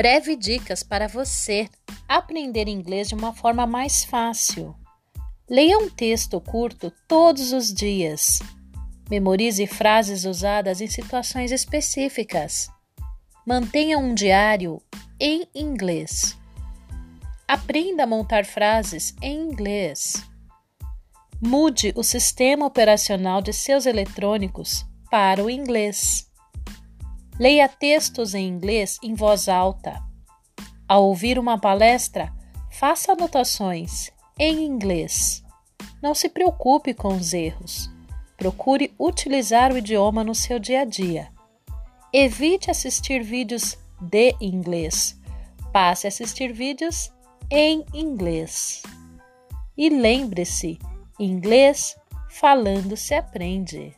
Breve dicas para você aprender inglês de uma forma mais fácil. Leia um texto curto todos os dias. Memorize frases usadas em situações específicas. Mantenha um diário em inglês. Aprenda a montar frases em inglês. Mude o sistema operacional de seus eletrônicos para o inglês. Leia textos em inglês em voz alta. Ao ouvir uma palestra, faça anotações em inglês. Não se preocupe com os erros. Procure utilizar o idioma no seu dia a dia. Evite assistir vídeos de inglês. Passe a assistir vídeos em inglês. E lembre-se: inglês falando se aprende.